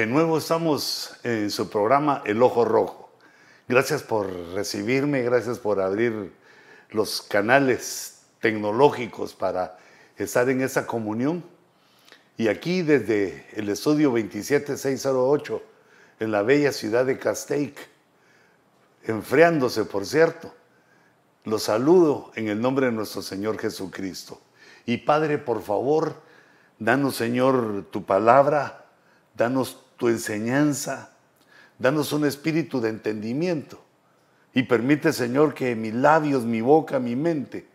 De nuevo estamos en su programa El Ojo Rojo. Gracias por recibirme, gracias por abrir los canales tecnológicos para estar en esa comunión. Y aquí desde el estudio 27608, en la bella ciudad de Castaic, enfriándose, por cierto, los saludo en el nombre de nuestro Señor Jesucristo. Y Padre, por favor, danos, Señor, tu palabra danos tu enseñanza, danos un espíritu de entendimiento y permite, Señor, que mis labios, mi boca, mi mente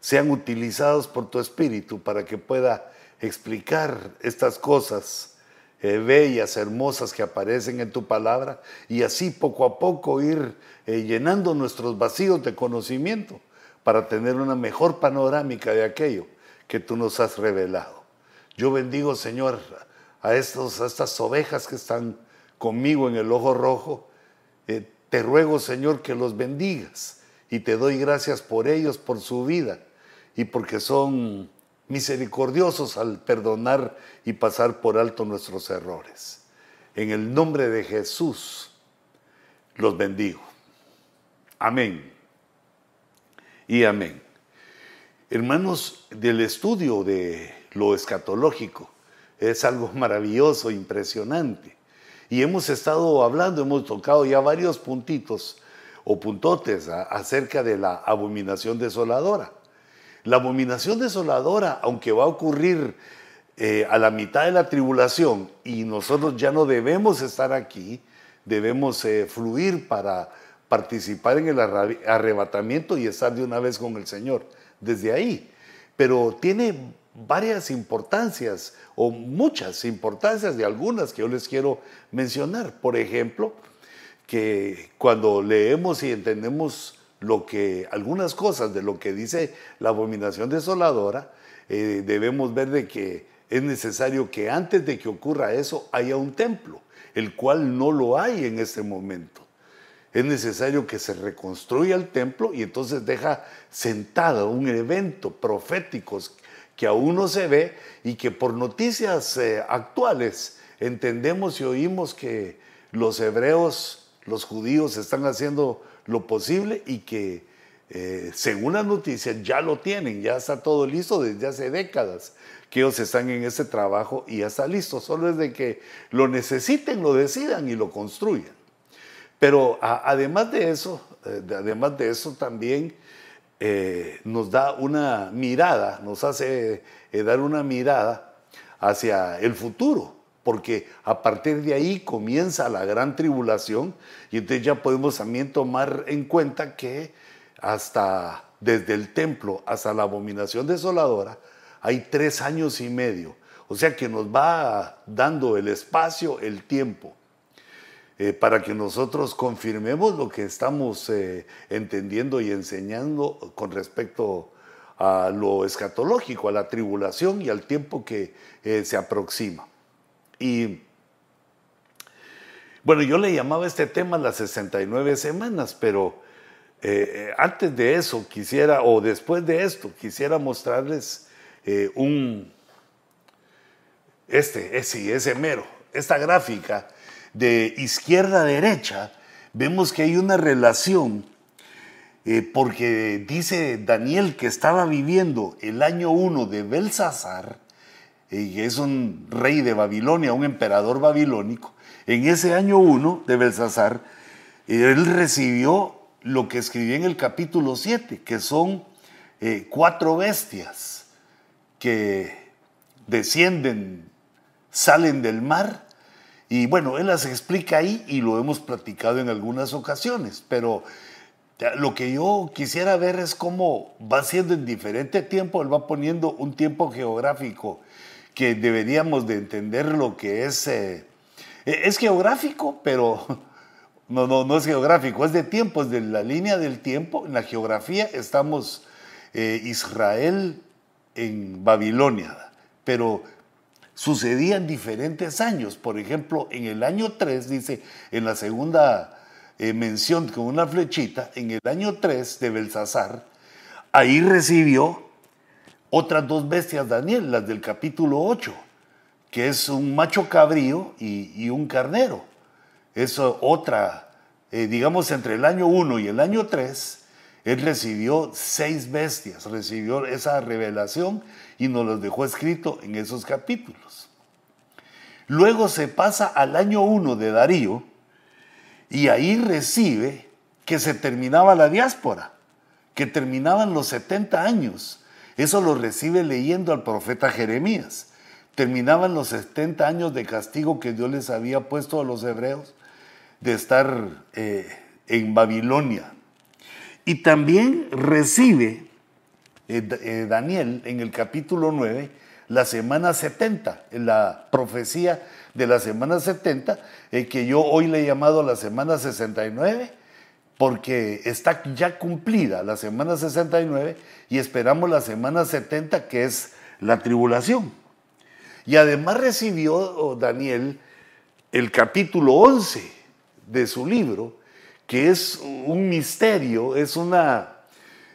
sean utilizados por tu espíritu para que pueda explicar estas cosas eh, bellas, hermosas que aparecen en tu palabra y así poco a poco ir eh, llenando nuestros vacíos de conocimiento para tener una mejor panorámica de aquello que tú nos has revelado. Yo bendigo, Señor, a, estos, a estas ovejas que están conmigo en el ojo rojo. Eh, te ruego, Señor, que los bendigas y te doy gracias por ellos, por su vida y porque son misericordiosos al perdonar y pasar por alto nuestros errores. En el nombre de Jesús los bendigo. Amén. Y amén. Hermanos, del estudio de lo escatológico, es algo maravilloso, impresionante. Y hemos estado hablando, hemos tocado ya varios puntitos o puntotes acerca de la abominación desoladora. La abominación desoladora, aunque va a ocurrir eh, a la mitad de la tribulación y nosotros ya no debemos estar aquí, debemos eh, fluir para participar en el arrebatamiento y estar de una vez con el Señor desde ahí. Pero tiene varias importancias o muchas importancias de algunas que yo les quiero mencionar. Por ejemplo, que cuando leemos y entendemos lo que algunas cosas de lo que dice la abominación desoladora, eh, debemos ver de que es necesario que antes de que ocurra eso haya un templo, el cual no lo hay en este momento. Es necesario que se reconstruya el templo y entonces deja sentado un evento profético que aún no se ve y que por noticias eh, actuales entendemos y oímos que los hebreos, los judíos están haciendo lo posible y que eh, según las noticias ya lo tienen, ya está todo listo desde hace décadas que ellos están en ese trabajo y ya está listo, solo es de que lo necesiten, lo decidan y lo construyan. Pero además de eso, eh, además de eso también eh, nos da una mirada, nos hace eh, dar una mirada hacia el futuro, porque a partir de ahí comienza la gran tribulación y entonces ya podemos también tomar en cuenta que hasta desde el templo hasta la abominación desoladora hay tres años y medio, o sea que nos va dando el espacio, el tiempo eh, para que nosotros confirmemos lo que estamos eh, entendiendo y enseñando con respecto a lo escatológico, a la tribulación y al tiempo que eh, se aproxima. Y bueno, yo le llamaba este tema las 69 semanas, pero antes de eso quisiera, o después de esto, quisiera mostrarles un, este, ese, ese mero, esta gráfica de izquierda a derecha, vemos que hay una relación, eh, porque dice Daniel que estaba viviendo el año 1 de Belsasar, eh, que es un rey de Babilonia, un emperador babilónico. En ese año 1 de Belsasar, él recibió lo que escribí en el capítulo 7, que son eh, cuatro bestias que descienden, salen del mar y bueno, él las explica ahí y lo hemos platicado en algunas ocasiones, pero lo que yo quisiera ver es cómo va siendo en diferente tiempo, él va poniendo un tiempo geográfico que deberíamos de entender lo que es... Eh, e, es geográfico, pero no, no, no es geográfico, es de tiempo, es de la línea del tiempo. En la geografía estamos eh, Israel en Babilonia, pero sucedía en diferentes años. Por ejemplo, en el año 3, dice, en la segunda eh, mención con una flechita, en el año 3 de Belsasar, ahí recibió otras dos bestias Daniel, las del capítulo 8, que es un macho cabrío y, un carnero. Es otra, eh, digamos, entre el año 1 y el año 3, él recibió seis bestias, recibió esa revelación y nos los dejó escrito en esos capítulos. Luego se pasa al año 1 de Darío y ahí recibe que se terminaba la diáspora, que terminaban los 70 años. Eso lo recibe leyendo al profeta Jeremías. Terminaban los 70 años de castigo que Dios les había puesto a los hebreos de estar eh, en Babilonia. Y también recibe eh, eh, Daniel en el capítulo 9 la semana 70, la profecía de la semana 70, que yo hoy le he llamado la semana 69, porque está ya cumplida la semana 69 y esperamos la semana 70, que es la tribulación. Y además recibió oh, Daniel el capítulo 11 de su libro, que es un misterio, es una,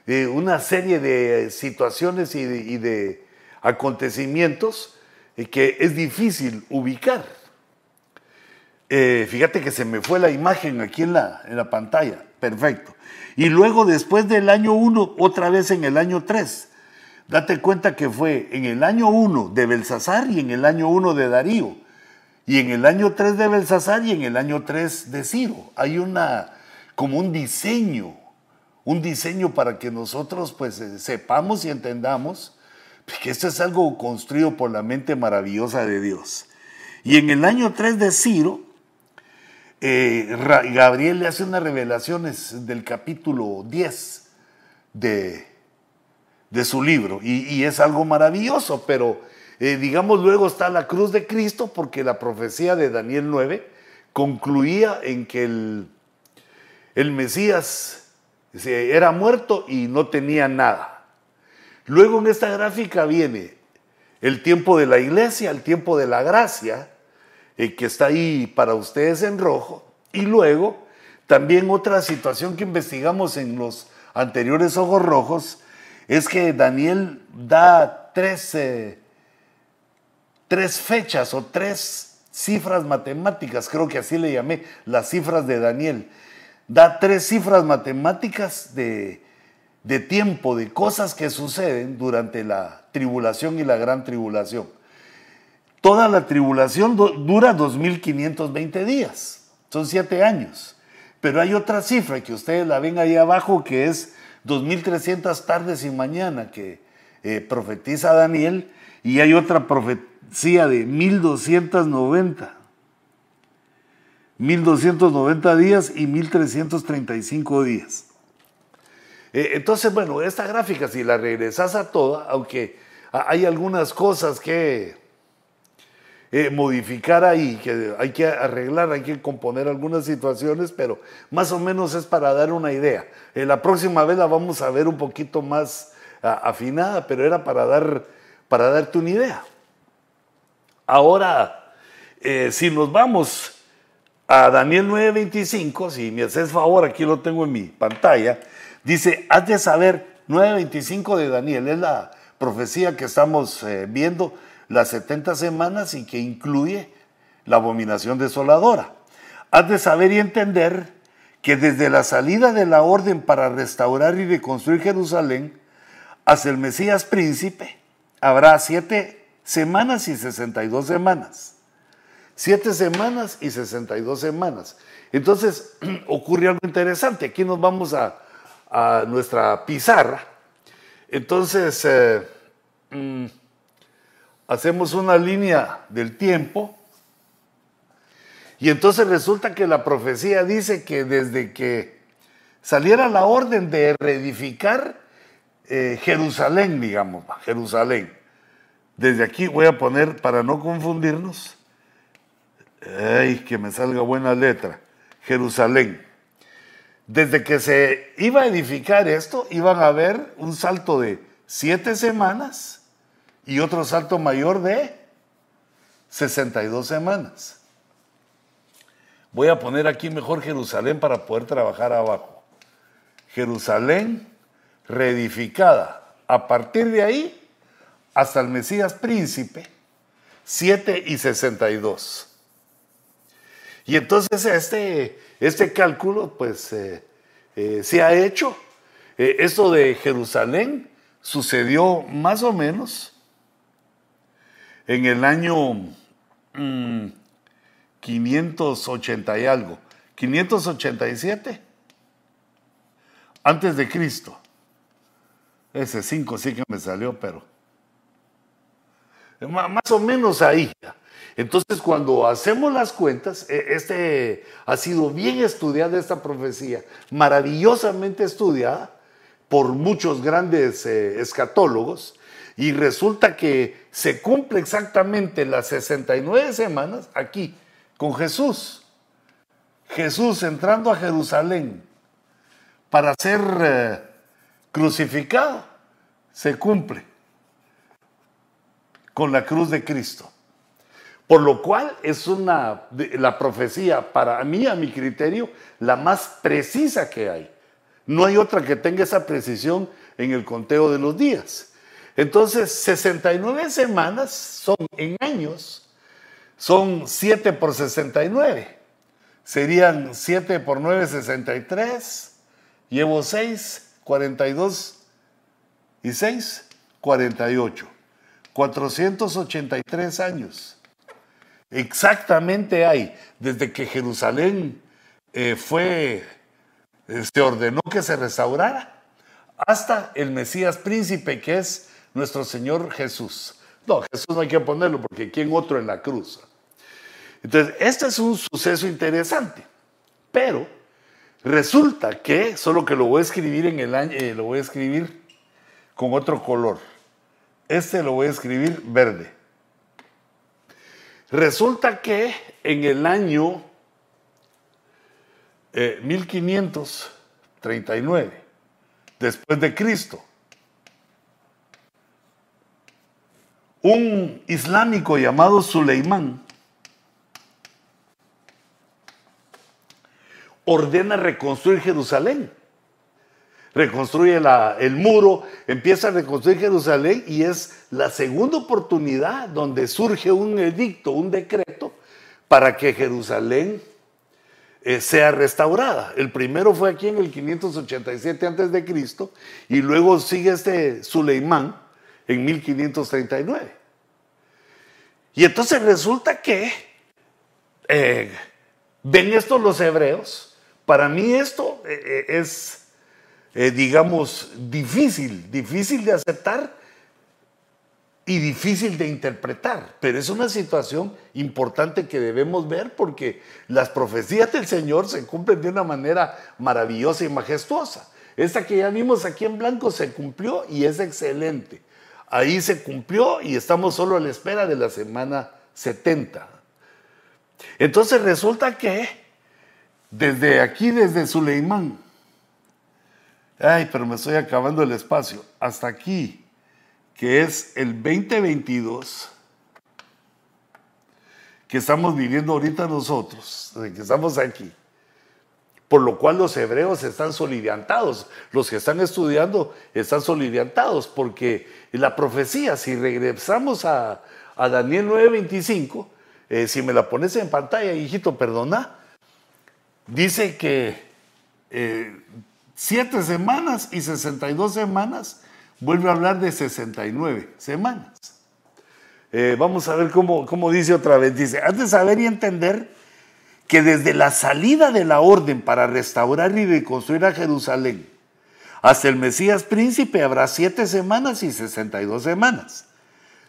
eh, una serie de situaciones y de, acontecimientos eh, que es difícil ubicar. Eh, fíjate que se me fue la imagen aquí en la, en la pantalla. Perfecto. Y luego después del año 1, otra vez en el año 3. Date cuenta que fue en el año 1 de Belsasar y en el año 1 de Darío. Y en el año 3 de Belsasar y en el año 3 de Ciro. Hay una, como un diseño, un diseño para que nosotros pues eh, sepamos y entendamos que esto es algo construido por la mente maravillosa de Dios. Y en el año 3 de Ciro, eh, Gabriel le hace unas revelaciones del capítulo 10 de, de su libro y, es algo maravilloso, pero eh, digamos luego está la cruz de Cristo porque la profecía de Daniel 9 concluía en que el, el Mesías era muerto y no tenía nada. Luego en esta gráfica viene el tiempo de la iglesia, el tiempo de la gracia, eh, que está ahí para ustedes en rojo. Y luego, también otra situación que investigamos en los anteriores ojos rojos es que Daniel da tres, tres fechas o tres cifras matemáticas, creo que así le llamé, las cifras de Daniel. Da tres cifras matemáticas de, de tiempo, de cosas que suceden durante la tribulación y la gran tribulación. Toda la tribulación dura 2.520 días, son siete años. Pero hay otra cifra que ustedes la ven ahí abajo que es 2.300 tardes y mañana que eh, profetiza Daniel y hay otra profecía de 1.290. 1.290 días y 1.335 días. Eh, entonces, bueno, esta gráfica, si la regresas a toda, aunque hay algunas cosas que eh, modificar ahí, que hay que arreglar, hay que componer algunas situaciones, pero más o menos es para dar una idea. Eh, la próxima vez la vamos a ver un poquito más afinada, pero era para, dar, para darte una idea. Ahora, eh, si nos vamos a Daniel 9:25, si me haces favor, aquí lo tengo en mi pantalla, dice, has de saber, 9:25 de Daniel, es la profecía que estamos viendo las 70 semanas y que incluye la abominación desoladora. Has de saber y entender que desde la salida de la orden para restaurar y reconstruir Jerusalén hasta el Mesías príncipe, habrá siete semanas y 62 semanas. Siete semanas y 62 semanas. Entonces ocurre algo interesante. Aquí nos vamos a, nuestra pizarra. Entonces, eh, mm, hacemos una línea del tiempo y entonces resulta que la profecía dice que desde que saliera la orden de reedificar eh, Jerusalén, digamos, Jerusalén, desde aquí voy a poner, para no confundirnos, ay, que me salga buena letra, Jerusalén. Desde que se iba a edificar esto, iban a haber un salto de siete semanas y otro salto mayor de 62 semanas. Voy a poner aquí mejor Jerusalén para poder trabajar abajo. Jerusalén reedificada. A partir de ahí, hasta el Mesías príncipe, 7 y 62. Y entonces este, este cálculo pues eh, eh, se ha hecho. Eh, esto de Jerusalén sucedió más o menos en el año 580 mm, y algo, 587 antes de Cristo. Ese 5 sí que me salió, pero más o menos ahí. Entonces, cuando hacemos las cuentas, e, este ha sido bien estudiada esta profecía, maravillosamente estudiada por muchos grandes eh, escatólogos, y resulta que se cumple exactamente las 69 semanas aquí, con Jesús. Jesús entrando a Jerusalén para ser eh, crucificado, se cumple con la cruz de Cristo. Por lo cual es una, la profecía para mí, a mi criterio, la más precisa que hay. No hay otra que tenga esa precisión en el conteo de los días. Entonces, 69 semanas son en años, son 7 por 69. Serían 7 por 9, 63. Llevo 6, 42 y 6, 48. 483 años. Exactamente hay, desde que Jerusalén eh, fue, eh, se ordenó que se restaurara, hasta el Mesías príncipe que es nuestro Señor Jesús. No, Jesús no hay que ponerlo porque ¿quién otro en la cruz? Entonces, este es un suceso interesante, pero resulta que, solo que lo voy a escribir en el año, eh, lo voy a escribir con otro color. Este lo voy a escribir verde. Resulta que en el año 1539, eh, después de Cristo, un islámico llamado Suleimán ordena reconstruir Jerusalén reconstruye el muro, empieza a reconstruir Jerusalén y es la segunda oportunidad donde surge un edicto, un decreto para que Jerusalén eh, sea restaurada. El primero fue aquí en el 587 antes de Cristo y luego sigue este Suleimán en 1539. Y entonces resulta que eh, ven esto los hebreos. Para mí esto eh, es eh, digamos, difícil, difícil de aceptar y difícil de interpretar, pero es una situación importante que debemos ver porque las profecías del Señor se cumplen de una manera maravillosa y majestuosa. Esta que ya vimos aquí en blanco se cumplió y es excelente. Ahí se cumplió y estamos solo a la espera de la semana 70. Entonces resulta que desde aquí, desde Suleimán, Ay, pero me estoy acabando el espacio. Hasta aquí, que es el 2022, que estamos viviendo ahorita nosotros, que estamos aquí. Por lo cual los hebreos están soliviantados, los que están estudiando están soliviantados, porque la profecía, si regresamos a, Daniel 9:25, eh, si me la pones en pantalla, hijito, perdona, dice que eh, siete semanas y 62 semanas, vuelve a hablar de 69 semanas. Eh, vamos a ver cómo, cómo dice otra vez. Dice, has de saber y entender que desde la salida de la orden para restaurar y reconstruir a Jerusalén hasta el Mesías príncipe habrá siete semanas y 62 semanas,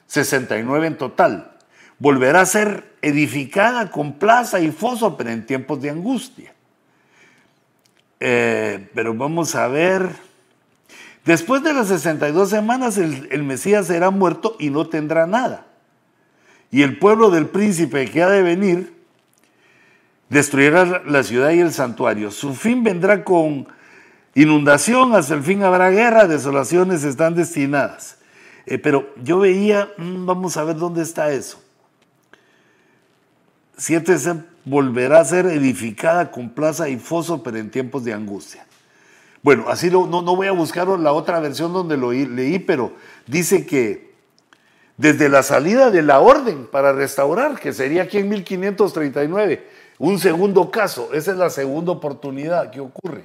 69 en total. Volverá a ser edificada con plaza y foso, pero en tiempos de angustia. Eh, pero vamos a ver. Después de las 62 semanas, el, Mesías será muerto y no tendrá nada. Y el pueblo del príncipe que ha de venir destruirá la ciudad y el santuario. Su fin vendrá con inundación, hasta el fin habrá guerra, desolaciones están destinadas. Eh, pero yo veía, mm, vamos a ver dónde está eso. Siete volverá a ser edificada con plaza y foso, pero en tiempos de angustia. Bueno, así no, no voy a buscar la otra versión donde lo leí, pero dice que desde la salida de la orden para restaurar, que sería aquí en 1539, un segundo caso, esa es la segunda oportunidad que ocurre.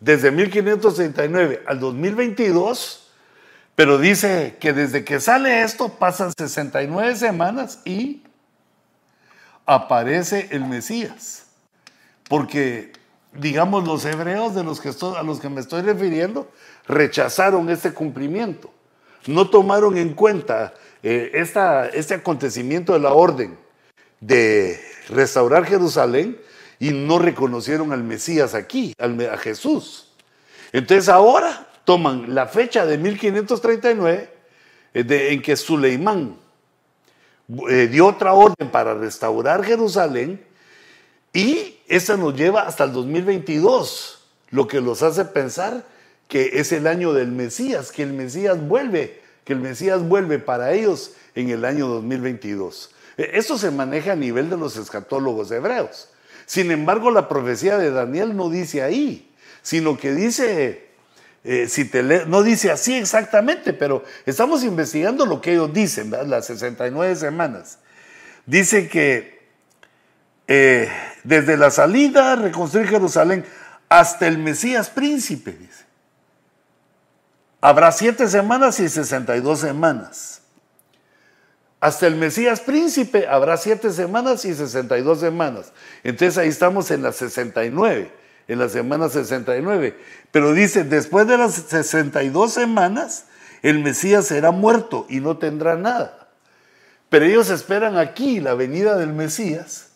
Desde 1539 al 2022, pero dice que desde que sale esto pasan 69 semanas y aparece el Mesías. Porque, digamos, los hebreos de los que a los que me estoy refiriendo rechazaron este cumplimiento. No tomaron en cuenta eh, este acontecimiento de la orden de restaurar Jerusalén y no reconocieron al Mesías aquí, a Jesús. Entonces ahora toman la fecha de 1539 eh, en que Suleimán eh, dio otra orden para restaurar Jerusalén y esa nos lleva hasta el 2022, lo que los hace pensar que es el año del Mesías, que el Mesías vuelve, que el Mesías vuelve para ellos en el año 2022. E, Esto se maneja a nivel de los escatólogos hebreos. Sin embargo, la profecía de Daniel no dice ahí, sino que dice eh, si te no dice así exactamente, pero estamos investigando lo que ellos dicen, las 69 semanas. Dice que eh, desde la salida, reconstruir Jerusalén, hasta el Mesías príncipe, dice. Habrá siete semanas y 62 semanas. Hasta el Mesías príncipe habrá siete semanas y 62 semanas. Entonces ahí estamos en las 69 en la semana 69. Pero dice, después de las 62 semanas, el Mesías será muerto y no tendrá nada. Pero ellos esperan aquí la venida del Mesías.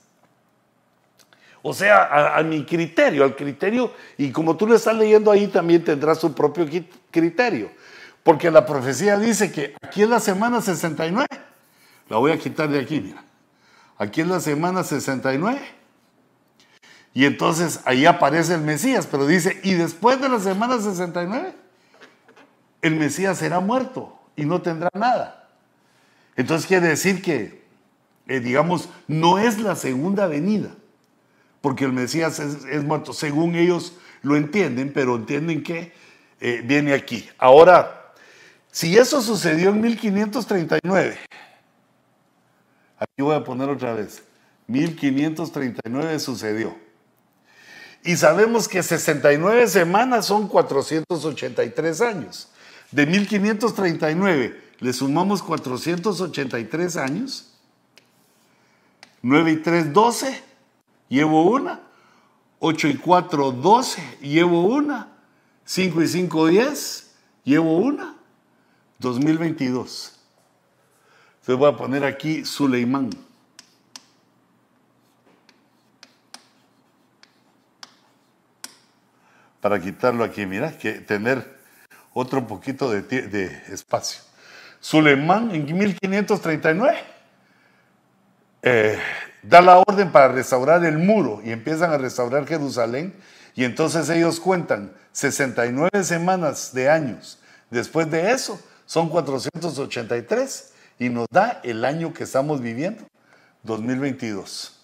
O sea, a, mi criterio, al criterio, y como tú lo estás leyendo ahí, también tendrá su propio criterio. Porque la profecía dice que aquí es la semana 69. La voy a quitar de aquí, mira. Aquí es la semana 69 y entonces ahí aparece el Mesías, pero dice, y después de la semana 69, el Mesías será muerto y no tendrá nada. Entonces quiere decir que, eh, digamos, no es la segunda venida, porque el Mesías es, muerto, según ellos lo entienden, pero entienden que eh, viene aquí. Ahora, si eso sucedió en 1539, aquí voy a poner otra vez, 1539 sucedió. Y sabemos que 69 semanas son 483 años. De 1539 le sumamos 483 años. 9 y 3, 12. Llevo una. 8 y 4, 12. Llevo una. 5 y 5, 10. Llevo una. 2022. Entonces voy a poner aquí Suleimán. Para quitarlo aquí. Mira, que tener otro poquito de, espacio. Sulemán en 1539 eh, da la orden para restaurar el muro y empiezan a restaurar Jerusalén y entonces ellos cuentan 69 semanas de años. Después de eso son 483 y nos da el año que estamos viviendo, 2022.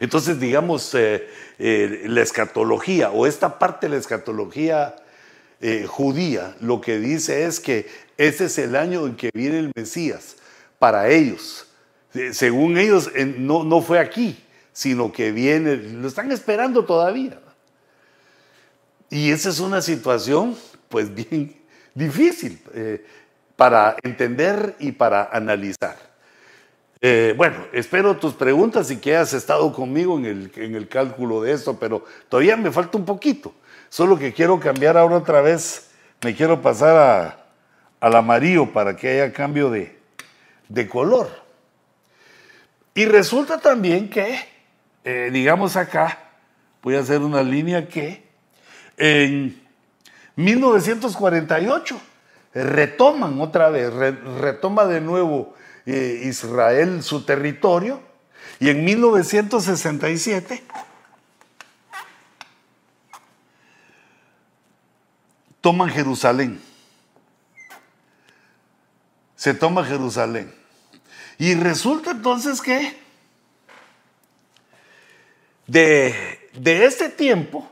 Entonces, digamos, eh, eh, la escatología o esta parte de la escatología eh, judía lo que dice es que ese es el año en que viene el Mesías para ellos. según ellos, no, no fue aquí, sino que viene, lo están esperando todavía. Y esa es una situación, pues, bien difícil para entender y para analizar. Eh, bueno, espero tus preguntas y que hayas estado conmigo en el, en el cálculo de esto, pero todavía me falta un poquito. Solo que quiero cambiar ahora otra vez, me quiero pasar al amarillo para que haya cambio de, de color. Y resulta también que, eh, digamos acá, voy a hacer una línea que en 1948 retoman otra vez, retoma de nuevo Israel su territorio y en 1967 toman Jerusalén. Se toma Jerusalén. Y resulta entonces que de, de este tiempo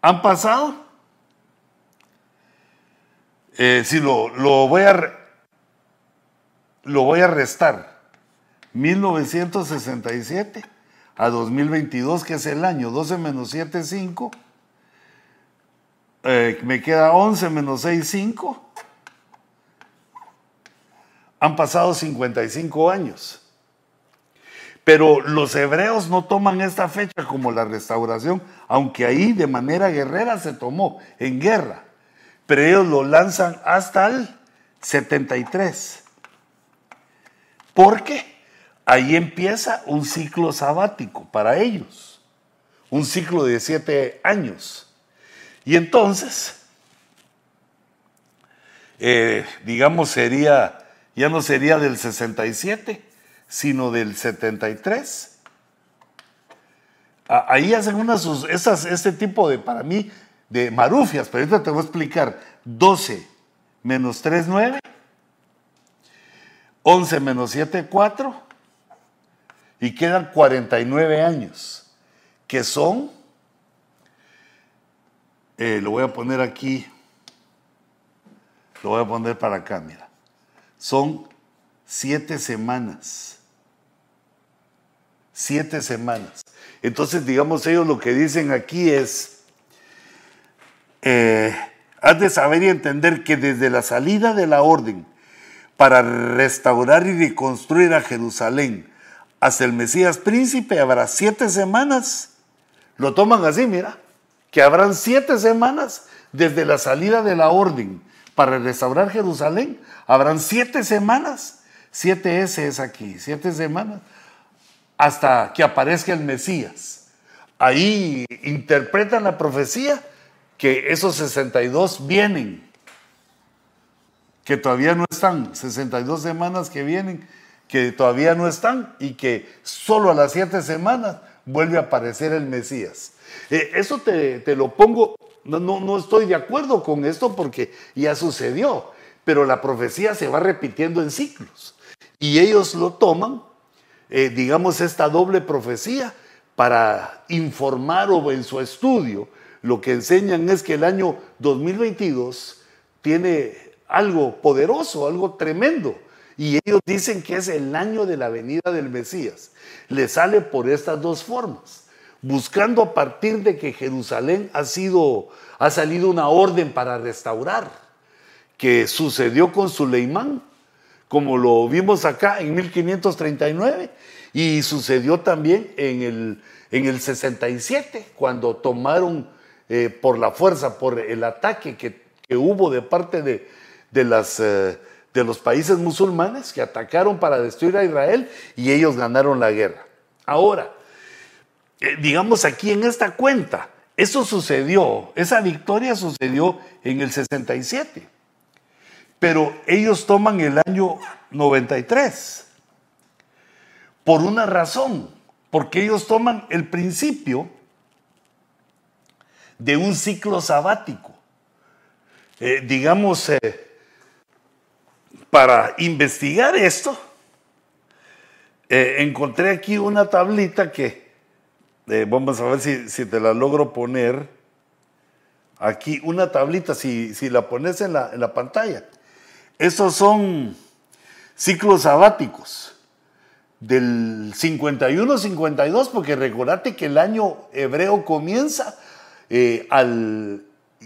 han pasado Eh, si lo, lo, voy a, lo voy a restar, 1967 a 2022, que es el año, 12 menos 7, 5, eh, me queda 11 menos 6, 5. Han pasado 55 años. Pero los hebreos no toman esta fecha como la restauración, aunque ahí de manera guerrera se tomó, en guerra. Pero ellos lo lanzan hasta el 73. Porque ahí empieza un ciclo sabático para ellos, un ciclo de siete años. Y entonces, eh, digamos, sería, ya no sería del 67, sino del 73. Ahí hacen unas, esas, este tipo de, para mí, de marufias, pero ahorita te voy a explicar. 12 menos 3, 9. 11 menos 7, 4. Y quedan 49 años, que son, eh, lo voy a poner aquí, lo voy a poner para acá, mira. Son siete semanas siete semanas. Entonces, digamos, ellos lo que dicen aquí es, eh, has de saber y entender que desde la salida de la orden para restaurar y reconstruir a Jerusalén hasta el Mesías príncipe habrá siete semanas. Lo toman así, mira, que habrán siete semanas desde la salida de la orden para restaurar Jerusalén. Habrán siete semanas. Siete S es aquí, siete semanas hasta que aparezca el Mesías. Ahí interpretan la profecía que esos 62 vienen, que todavía no están, 62 semanas que vienen, que todavía no están y que solo a las siete semanas vuelve a aparecer el Mesías. Eh, eso te, lo pongo, no, no, no estoy de acuerdo con esto porque ya sucedió, pero la profecía se va repitiendo en ciclos y ellos lo toman eh, digamos, esta doble profecía para informar o en su estudio lo que enseñan es que el año 2022 tiene algo poderoso, algo tremendo. Y ellos dicen que es el año de la venida del Mesías. Le sale por estas dos formas, buscando a partir de que Jerusalén ha sido, ha salido una orden para restaurar, que sucedió con Suleimán, como lo vimos acá en 1539 y sucedió también en el, en el 67, cuando tomaron eh, por la fuerza, por el ataque que, hubo de parte de, de las, eh, de los países musulmanes que atacaron para destruir a Israel y ellos ganaron la guerra. Ahora, eh, digamos aquí en esta cuenta, eso sucedió, esa victoria sucedió en el 67. Pero ellos toman el año 93 por una razón, porque ellos toman el principio de un ciclo sabático. Eh, digamos, para investigar esto, eh, encontré aquí una tablita que, vamos a ver si, te la logro poner, aquí una tablita, si, si la pones en la, en la pantalla. Esos son ciclos sabáticos del 51-52, porque recordate que el año hebreo comienza eh, al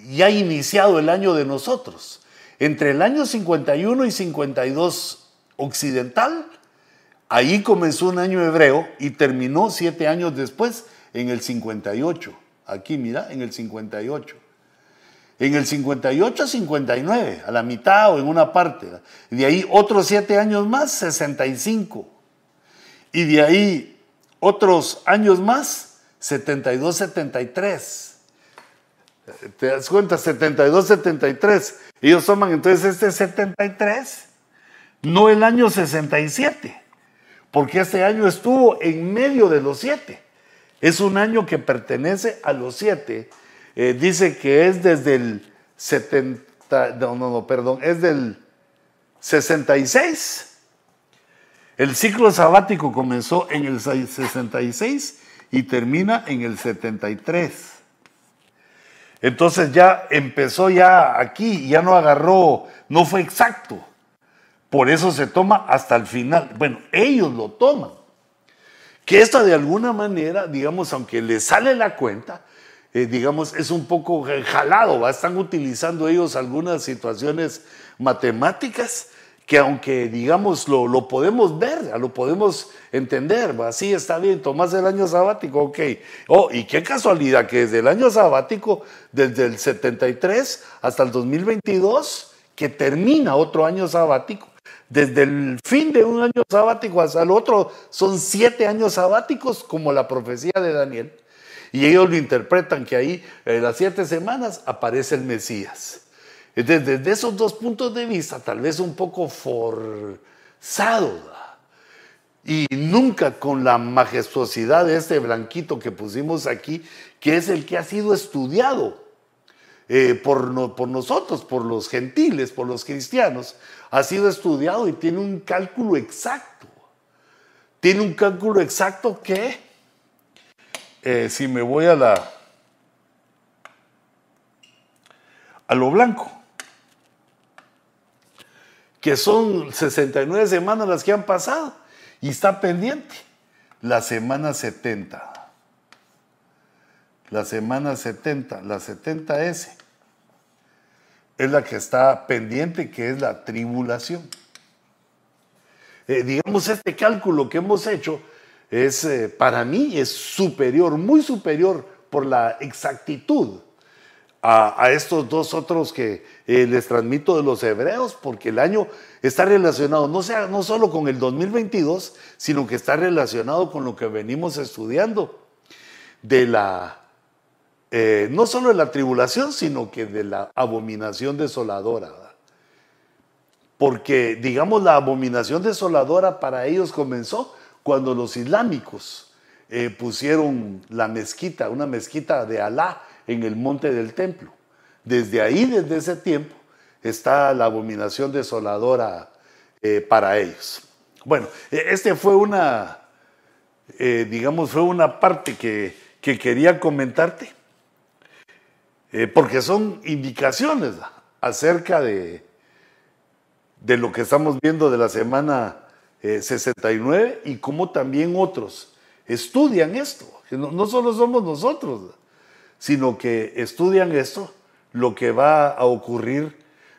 ya iniciado el año de nosotros. Entre el año 51 y 52 occidental, ahí comenzó un año hebreo y terminó siete años después en el 58. Aquí, mira, en el 58 en el 58 a 59, a la mitad o en una parte. De ahí otros siete años más, 65. Y de ahí otros años más, 72, 73. ¿Te das cuenta? 72, 73. Ellos toman entonces este 73, no el año 67, porque este año estuvo en medio de los siete. Es un año que pertenece a los siete eh, dice que es desde el 70, no, no, no, perdón, es del 66. El ciclo sabático comenzó en el 66 y termina en el 73. Entonces ya empezó ya aquí, ya no agarró, no fue exacto. Por eso se toma hasta el final. Bueno, ellos lo toman. Que esto de alguna manera, digamos, aunque les sale la cuenta, eh, digamos, es un poco jalado, ¿va? están utilizando ellos algunas situaciones matemáticas que aunque digamos lo, lo podemos ver, lo podemos entender, ¿va? sí está bien, tomas el año sabático, ok. Oh, y qué casualidad que desde el año sabático, desde el 73 hasta el 2022, que termina otro año sabático, desde el fin de un año sabático hasta el otro, son siete años sabáticos como la profecía de Daniel. Y ellos lo interpretan que ahí, en las siete semanas, aparece el Mesías. Desde, desde esos dos puntos de vista, tal vez un poco forzado, y nunca con la majestuosidad de este blanquito que pusimos aquí, que es el que ha sido estudiado eh, por, por nosotros, por los gentiles, por los cristianos, ha sido estudiado y tiene un cálculo exacto. Tiene un cálculo exacto que, eh, si me voy a la a lo blanco, que son 69 semanas las que han pasado y está pendiente la semana 70. La semana 70, la 70S, es la que está pendiente, que es la tribulación. Eh, digamos, este cálculo que hemos hecho es, eh, para mí, es superior, muy superior por la exactitud a, estos dos otros que eh, les transmito de los hebreos, porque el año está relacionado no, sea, no solo con el 2022, sino que está relacionado con lo que venimos estudiando de la, eh, no solo de la tribulación, sino que de la abominación desoladora. Porque, digamos, la abominación desoladora para ellos comenzó cuando los islámicos eh, pusieron la mezquita, una mezquita de Alá, en el monte del templo. Desde ahí, desde ese tiempo, está la abominación desoladora eh, para ellos. Bueno, e, este fue una, eh, digamos, fue una parte que, quería comentarte, eh, porque son indicaciones acerca de, de lo que estamos viendo de la semana 69 y cómo también otros estudian esto. No solo somos nosotros, sino que estudian esto, lo que va a ocurrir,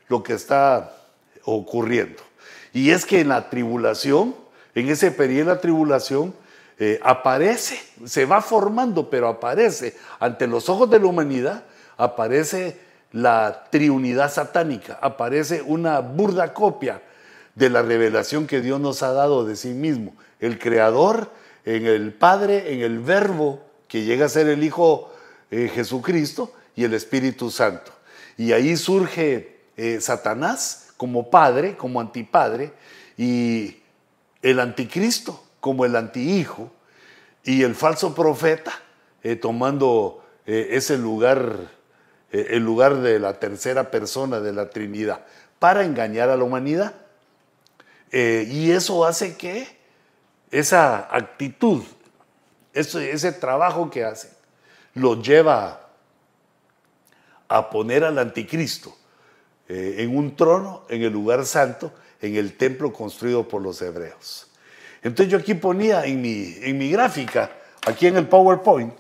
lo que está ocurriendo. Y es que en la tribulación, en ese periodo de la tribulación, eh, aparece, se va formando, pero aparece ante los ojos de la humanidad, aparece la triunidad satánica, aparece una burda copia de la revelación que Dios nos ha dado de sí mismo. El Creador en el Padre, en el Verbo, que llega a ser el Hijo eh, Jesucristo y el Espíritu Santo. Y ahí surge eh, Satanás como padre, como antipadre, y el anticristo como el antihijo, y el falso profeta eh, tomando ese lugar, el lugar de la tercera persona de la Trinidad, para engañar a la humanidad. y eso hace que esa actitud, ese, ese trabajo que hace, lo lleva a poner al anticristo eh, en un trono, en el lugar santo, en el templo construido por los hebreos. Entonces yo aquí ponía en mi, en mi gráfica, aquí en el PowerPoint,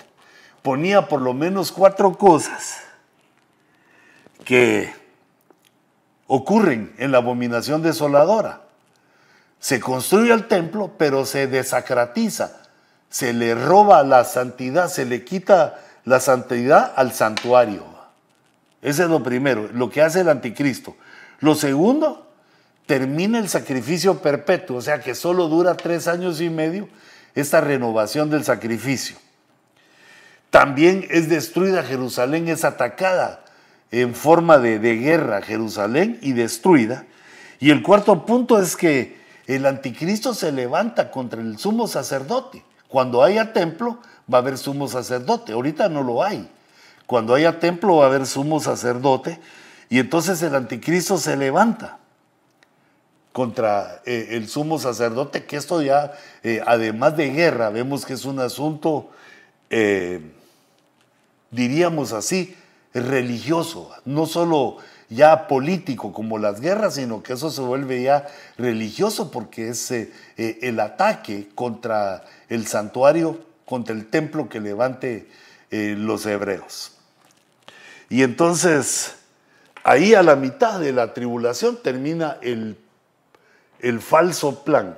ponía por lo menos cuatro cosas que ocurren en la abominación desoladora. Se construye el templo, pero se desacratiza, se le roba la santidad, se le quita la santidad al santuario. Ese es lo primero, lo que hace el anticristo. Lo segundo, termina el sacrificio perpetuo, o sea que solo dura tres años y medio esta renovación del sacrificio. También es destruida Jerusalén, es atacada en forma de, de guerra Jerusalén y destruida. Y el cuarto punto es que el anticristo se levanta contra el sumo sacerdote. Cuando haya templo, va a haber sumo sacerdote. Ahorita no lo hay. Cuando haya templo va a haber sumo sacerdote y entonces el anticristo se levanta contra eh, el sumo sacerdote, que esto ya, eh, además de guerra, vemos que es un asunto, eh, diríamos así, religioso, no solo ya político como las guerras, sino que eso se vuelve ya religioso porque es eh, eh, el ataque contra el santuario, contra el templo que levante eh, los hebreos. Y entonces, ahí a la mitad de la tribulación termina el, el falso plan,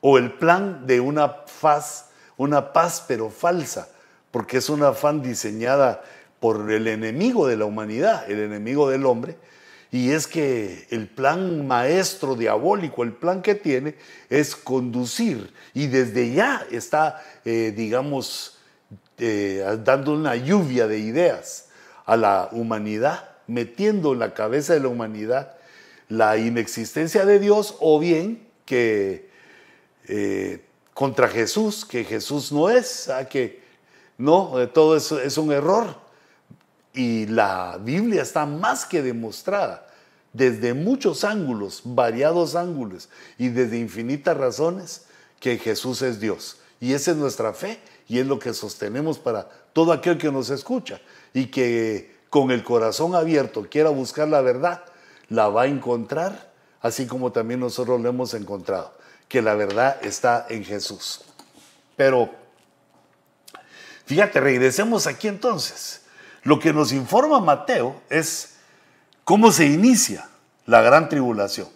o el plan de una paz, una paz pero falsa, porque es una afán diseñada por el enemigo de la humanidad, el enemigo del hombre, y es que el plan maestro diabólico, el plan que tiene, es conducir, y desde ya está, eh, digamos, eh, dando una lluvia de ideas a la humanidad, metiendo en la cabeza de la humanidad la inexistencia de Dios o bien que eh, contra Jesús, que Jesús no es, que no, todo eso es un error. Y la Biblia está más que demostrada desde muchos ángulos, variados ángulos y desde infinitas razones que Jesús es Dios. Y esa es nuestra fe y es lo que sostenemos para todo aquel que nos escucha y que con el corazón abierto quiera buscar la verdad, la va a encontrar, así como también nosotros lo hemos encontrado, que la verdad está en Jesús. Pero, fíjate, regresemos aquí entonces. Lo que nos informa Mateo es cómo se inicia la gran tribulación.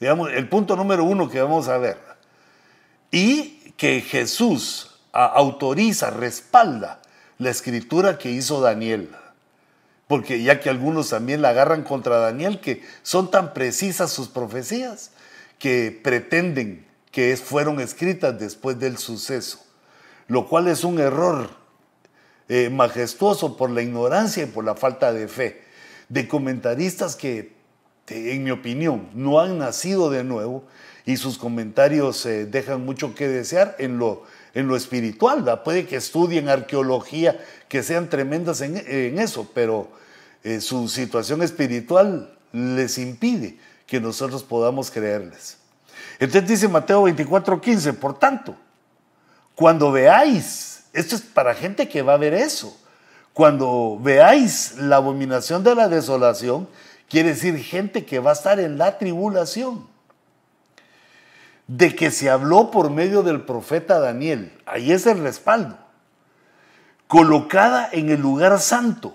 Digamos, el punto número uno que vamos a ver. Y que Jesús autoriza, respalda la escritura que hizo Daniel. Porque ya que algunos también la agarran contra Daniel, que son tan precisas sus profecías que pretenden que fueron escritas después del suceso, lo cual es un error eh, majestuoso por la ignorancia y por la falta de fe, de comentaristas que, en mi opinión, no han nacido de nuevo y sus comentarios eh, dejan mucho que desear en lo, en lo espiritual. Puede que estudien arqueología, que sean tremendas en, eso, pero eh, su situación espiritual les impide que nosotros podamos creerles. Entonces dice Mateo 24:15, por tanto, cuando veáis esto es para gente que va a ver eso. Cuando veáis la abominación de la desolación, quiere decir gente que va a estar en la tribulación. De que se habló por medio del profeta Daniel. Ahí es el respaldo. Colocada en el lugar santo.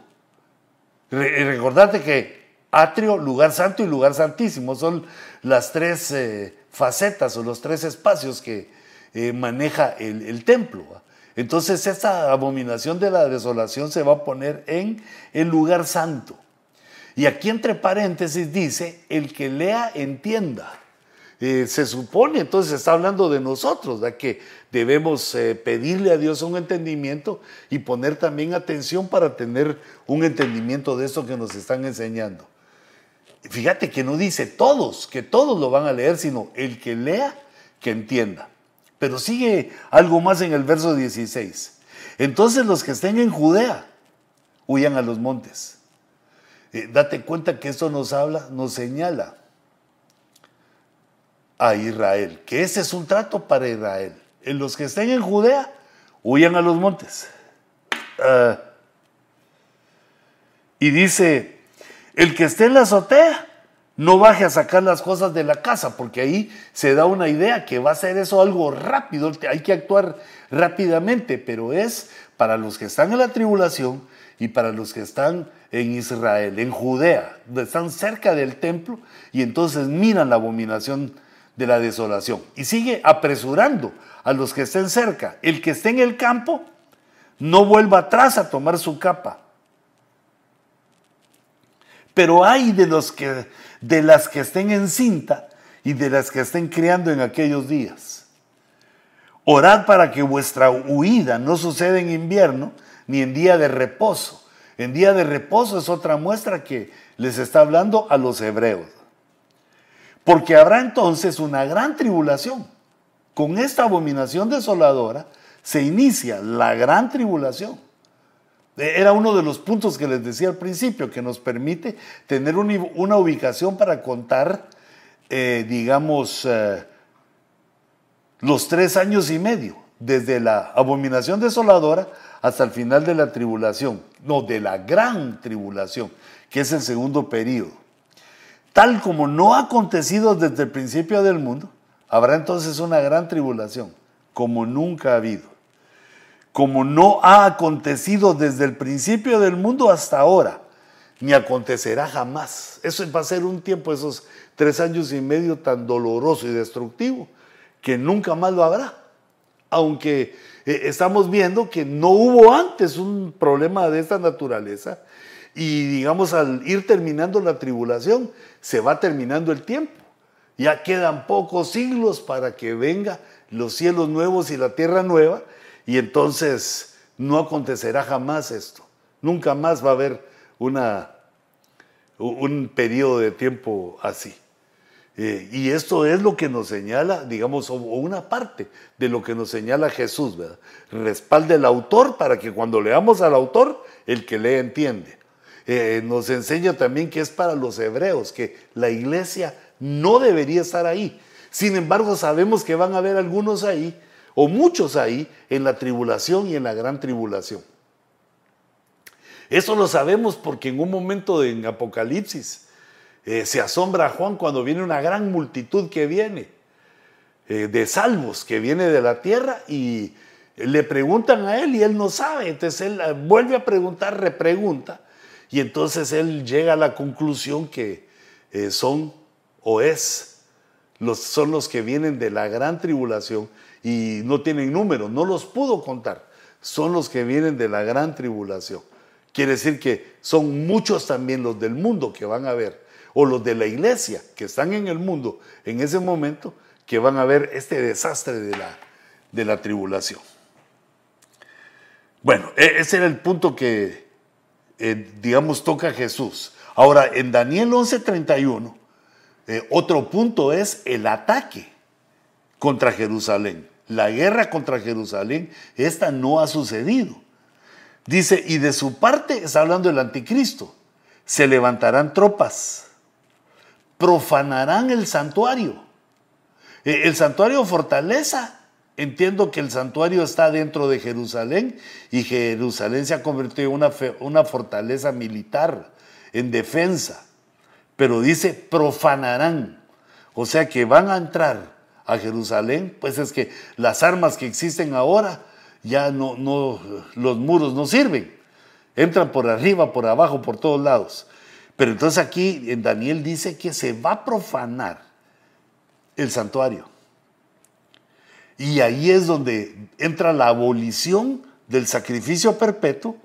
recordate que atrio, lugar santo y lugar santísimo son las tres eh, facetas o los tres espacios que eh, maneja el templo. Entonces esta abominación de la desolación se va a poner en el lugar santo. Y aquí entre paréntesis dice, el que lea entienda. Eh, se supone, entonces está hablando de nosotros, de que debemos eh, pedirle a Dios un entendimiento y poner también atención para tener un entendimiento de eso que nos están enseñando. Fíjate que no dice todos, que todos lo van a leer, sino el que lea, que entienda. Pero sigue algo más en el verso 16. Entonces los que estén en Judea huyan a los montes. Eh, date cuenta que esto nos habla, nos señala a Israel, que ese es un trato para Israel. En los que estén en Judea, huyan a los montes. Ah. y dice, el que esté en la azotea, no baje a sacar las cosas de la casa, porque ahí se da una idea que va a ser eso algo rápido, hay que actuar rápidamente, pero es para los que están en la tribulación y para los que están en Israel, en Judea, están cerca del templo y entonces miran la abominación de la desolación. Y sigue apresurando a los que estén cerca. El que esté en el campo, no vuelva atrás a tomar su capa. Pero hay de los que de las que estén en cinta y de las que estén criando en aquellos días. Orad para que vuestra huida no suceda en invierno ni en día de reposo. En día de reposo es otra muestra que les está hablando a los hebreos. Porque habrá entonces una gran tribulación. Con esta abominación desoladora se inicia la gran tribulación. Era uno de los puntos que les decía al principio, que nos permite tener una ubicación para contar, eh, digamos, eh, los tres años y medio desde la abominación desoladora hasta el final de la tribulación, no, de la gran tribulación, que es el segundo periodo. Tal como no ha acontecido desde el principio del mundo, habrá entonces una gran tribulación, como nunca ha habido. Como no ha acontecido desde el principio del mundo hasta ahora, ni acontecerá jamás. Eso va a ser un tiempo, esos tres años y medio tan doloroso y destructivo, que nunca más lo habrá. Aunque eh, estamos viendo que no hubo antes un problema de esta naturaleza y digamos al ir terminando la tribulación, se va terminando el tiempo. Ya quedan pocos siglos para que venga los cielos nuevos y la tierra nueva y entonces no acontecerá jamás esto. Nunca más va a haber un periodo de tiempo así. Eh, y esto es lo que nos señala, digamos, o una parte de lo que nos señala Jesús, ¿verdad? Respalde el autor para que cuando leamos al autor, el que lee entiende. Eh, nos enseña también que es para los hebreos, que la iglesia no debería estar ahí. Sin embargo, sabemos que van a haber algunos ahí, o muchos ahí, en la tribulación y en la gran tribulación. Eso lo sabemos porque en un momento en Apocalipsis, eh, se asombra Juan cuando viene una gran multitud que viene, eh, de salvos, que viene de la tierra y le preguntan a él y él no sabe. Entonces él eh, vuelve a preguntar, repregunta, y entonces él llega a la conclusión que son o es, los, son los que vienen de la gran tribulación y no tienen número, no los pudo contar, son los que vienen de la gran tribulación. Quiere decir que son muchos también los del mundo que van a ver o los de la iglesia que están en el mundo en ese momento que van a ver este desastre de la, de la tribulación. Bueno, e, ese era el punto que, eh, digamos, toca Jesús. Ahora, en Daniel 11:31, eh, otro punto es el ataque contra Jerusalén. La guerra contra Jerusalén, esta no ha sucedido. Dice, y de su parte, está hablando del anticristo, se levantarán tropas profanarán el santuario. E, el santuario fortaleza. Entiendo que el santuario está dentro de Jerusalén y Jerusalén se ha convertido en una, una fortaleza militar, en defensa. Pero dice profanarán. O sea que van a entrar a Jerusalén, pues es que las armas que existen ahora ya no, no, los muros no sirven. Entran por arriba, por abajo, por todos lados. Pero entonces aquí en Daniel dice que se va a profanar el santuario. Y ahí es donde entra la abolición del sacrificio perpetuo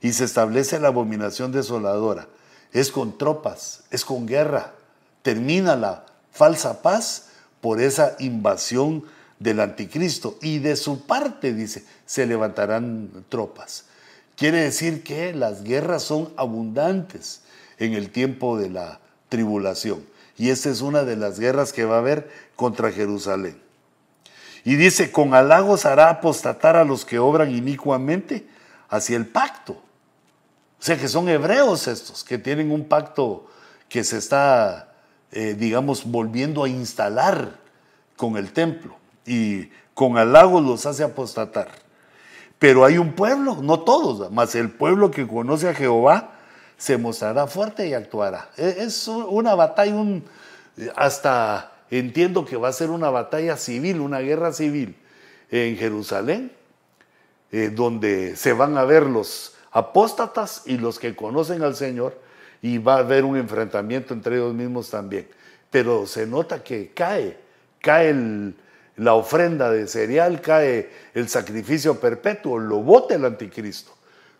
y se establece la abominación desoladora. Es con tropas, es con guerra. Termina la falsa paz por esa invasión del anticristo. Y de su parte, dice, se levantarán tropas. Quiere decir que las guerras son abundantes en el tiempo de la tribulación. Y esa es una de las guerras que va a haber contra Jerusalén. Y dice, con halagos hará apostatar a los que obran inicuamente hacia el pacto. O sea que son hebreos estos, que tienen un pacto que se está, eh, digamos, volviendo a instalar con el templo. Y con halagos los hace apostatar. Pero hay un pueblo, no todos, más el pueblo que conoce a Jehová, se mostrará fuerte y actuará. E, es una batalla, un, hasta entiendo que va a ser una batalla civil, una guerra civil en Jerusalén, eh, donde se van a ver los apóstatas y los que conocen al Señor, y va a haber un enfrentamiento entre ellos mismos también. Pero se nota que cae, cae la ofrenda de cereal, cae el sacrificio perpetuo, lo bota el anticristo.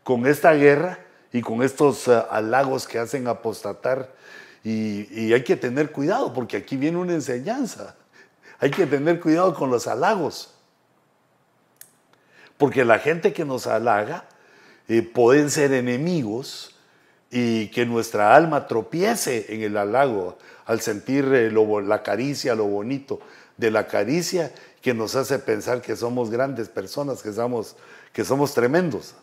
Con esta guerra y con estos eh, halagos que hacen apostatar. Y, hay que tener cuidado porque aquí viene una enseñanza. Hay que tener cuidado con los halagos. Porque la gente que nos halaga eh, pueden ser enemigos y que nuestra alma tropiece en el halago al sentir eh, la caricia, lo bonito de la caricia que nos hace pensar que somos grandes personas, que somos, que somos tremendos.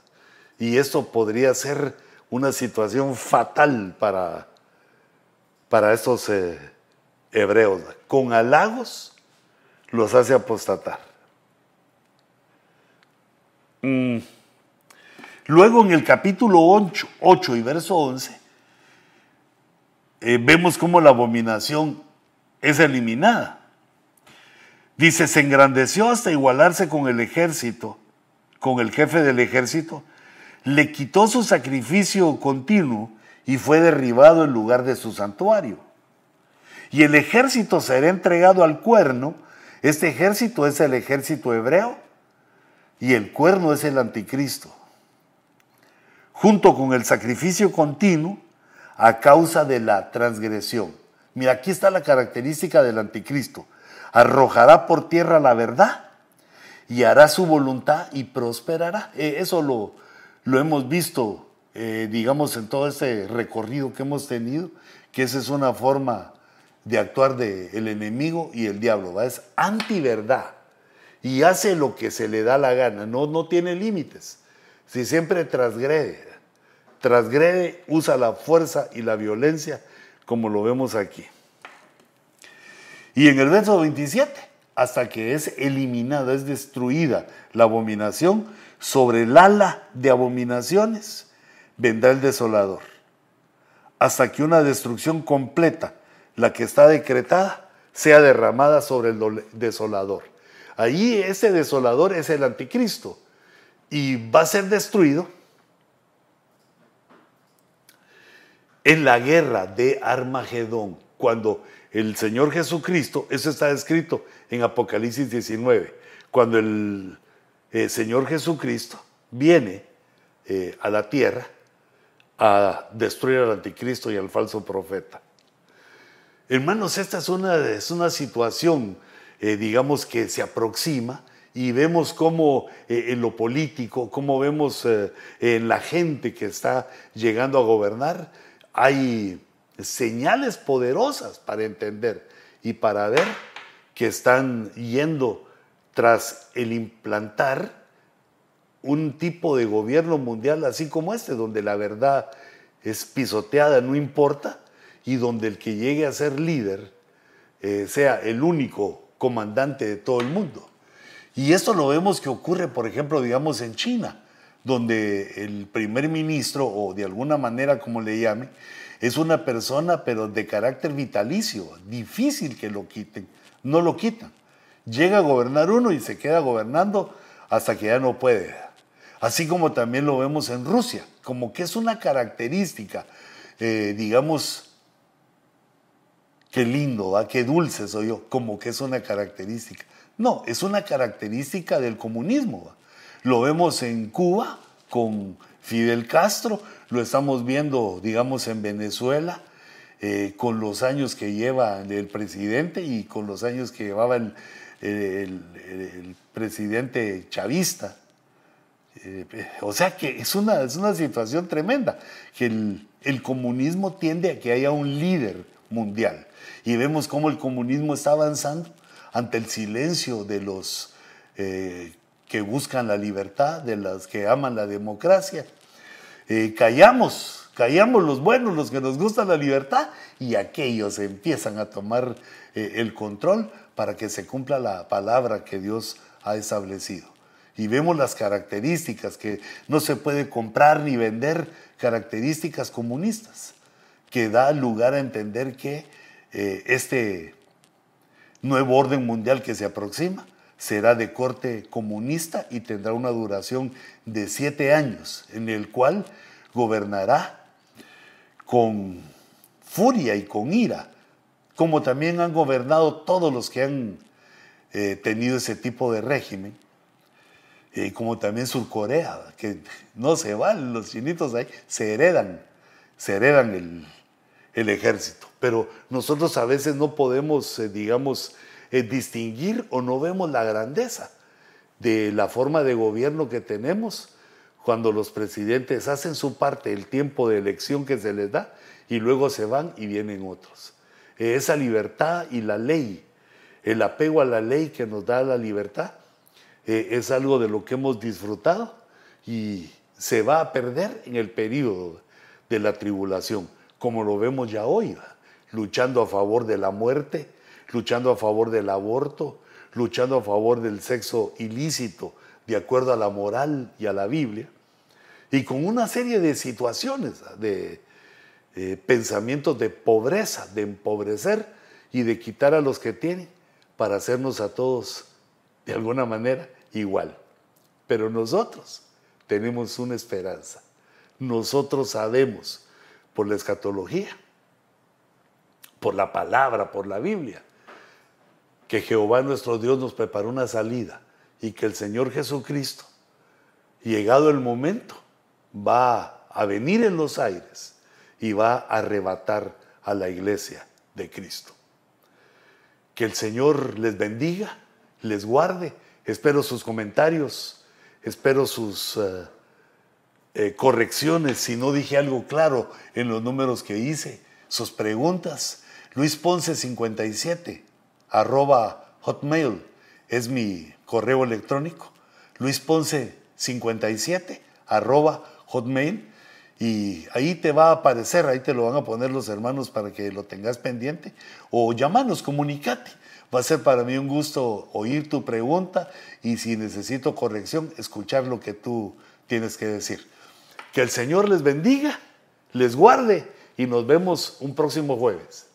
Y esto podría ser una situación fatal para, para estos eh, hebreos. Con halagos los hace apostatar. Mm. Luego en el capítulo 8, y verso 11, eh, vemos cómo la abominación es eliminada. Dice, se engrandeció hasta igualarse con el ejército, con el jefe del ejército, le quitó su sacrificio continuo y fue derribado en lugar de su santuario. Y el ejército será entregado al cuerno. Este ejército es el ejército hebreo y el cuerno es el anticristo. Junto con el sacrificio continuo a causa de la transgresión. Mira, aquí está la característica del anticristo. Arrojará por tierra la verdad y hará su voluntad y prosperará. Eh, eso lo, lo hemos visto, eh, digamos, en todo este recorrido que hemos tenido, que esa es una forma de actuar del enemigo y el diablo, ¿va? es antiverdad y hace lo que se le da la gana, no, no tiene límites. Si siempre transgrede, transgrede, usa la fuerza y la violencia, como lo vemos aquí. Y en el verso 27, hasta que es eliminada, es destruida la abominación, sobre el ala de abominaciones vendrá el desolador, hasta que una destrucción completa, la que está decretada, sea derramada sobre el desolador. Allí ese desolador es el anticristo y va a ser destruido en la guerra de Armagedón, cuando el Señor Jesucristo, eso está escrito en Apocalipsis 19, cuando el eh, Señor Jesucristo viene eh, a la tierra a destruir al anticristo y al falso profeta. Hermanos, esta es una, es una situación, eh, digamos, que se aproxima y vemos cómo en lo político, cómo vemos en la gente que está llegando a gobernar, hay señales poderosas para entender y para ver que están yendo tras el implantar un tipo de gobierno mundial así como este, donde la verdad es pisoteada, no importa, y donde el que llegue a ser líder eh, sea el único comandante de todo el mundo. Y esto lo vemos que ocurre, por ejemplo, digamos en China, donde el primer ministro, o de alguna manera como le llame, es una persona pero de carácter vitalicio, difícil que lo quiten, no lo quitan. Llega a gobernar uno y se queda gobernando hasta que ya no puede. Así como también lo vemos en Rusia, como que es una característica, eh, digamos, qué lindo, ¿va? qué dulce soy yo, como que es una característica. No, es una característica del comunismo. Lo vemos en Cuba con Fidel Castro, lo estamos viendo, digamos, en Venezuela, eh, con los años que lleva el presidente y con los años que llevaba el, presidente chavista. Eh, o sea que es una, es una situación tremenda, que el, comunismo tiende a que haya un líder mundial. Y vemos cómo el comunismo está avanzando ante el silencio de los eh, que buscan la libertad, de los que aman la democracia. Eh, callamos, callamos los buenos, los que nos gusta la libertad, y aquellos empiezan a tomar eh, el control para que se cumpla la palabra que Dios ha establecido. Y vemos las características que no se puede comprar ni vender, características comunistas, que da lugar a entender que este nuevo orden mundial que se aproxima. Será de corte comunista y tendrá una duración de siete años, en el cual gobernará con furia y con ira, como también han gobernado todos los que han eh, tenido ese tipo de régimen, eh, como también Surcorea, que no se van, los chinitos ahí se heredan, se heredan el, el ejército. Pero nosotros a veces no podemos, eh, digamos, distinguir o no vemos la grandeza de la forma de gobierno que tenemos cuando los presidentes hacen su parte el tiempo de elección que se les da y luego se van y vienen otros. Esa libertad y la ley, el apego a la ley que nos da la libertad, eh, es algo de lo que hemos disfrutado y se va a perder en el periodo de la tribulación, como lo vemos ya hoy, luchando a favor de la muerte, luchando a favor del aborto, luchando a favor del sexo ilícito de acuerdo a la moral y a la Biblia, y con una serie de situaciones, de eh, pensamientos de pobreza, de empobrecer y de quitar a los que tienen para hacernos a todos de alguna manera igual. Pero nosotros tenemos una esperanza. Nosotros sabemos por la escatología, por la palabra, por la Biblia, que Jehová nuestro Dios nos preparó una salida y que el Señor Jesucristo, llegado el momento, va a venir en los aires y va a arrebatar a la iglesia de Cristo. Que el Señor les bendiga, les guarde. Espero sus comentarios, espero sus eh, eh, correcciones si no dije algo claro en los números que hice, sus preguntas. Luis Ponce 57 arroba hotmail es mi correo electrónico. Luis Ponce 57 arroba hotmail y ahí te va a aparecer, ahí te lo van a poner los hermanos para que lo tengas pendiente o llamanos, comunicate. Va a ser para mí un gusto oír tu pregunta y si necesito corrección, escuchar lo que tú tienes que decir. Que el Señor les bendiga, les guarde y nos vemos un próximo jueves.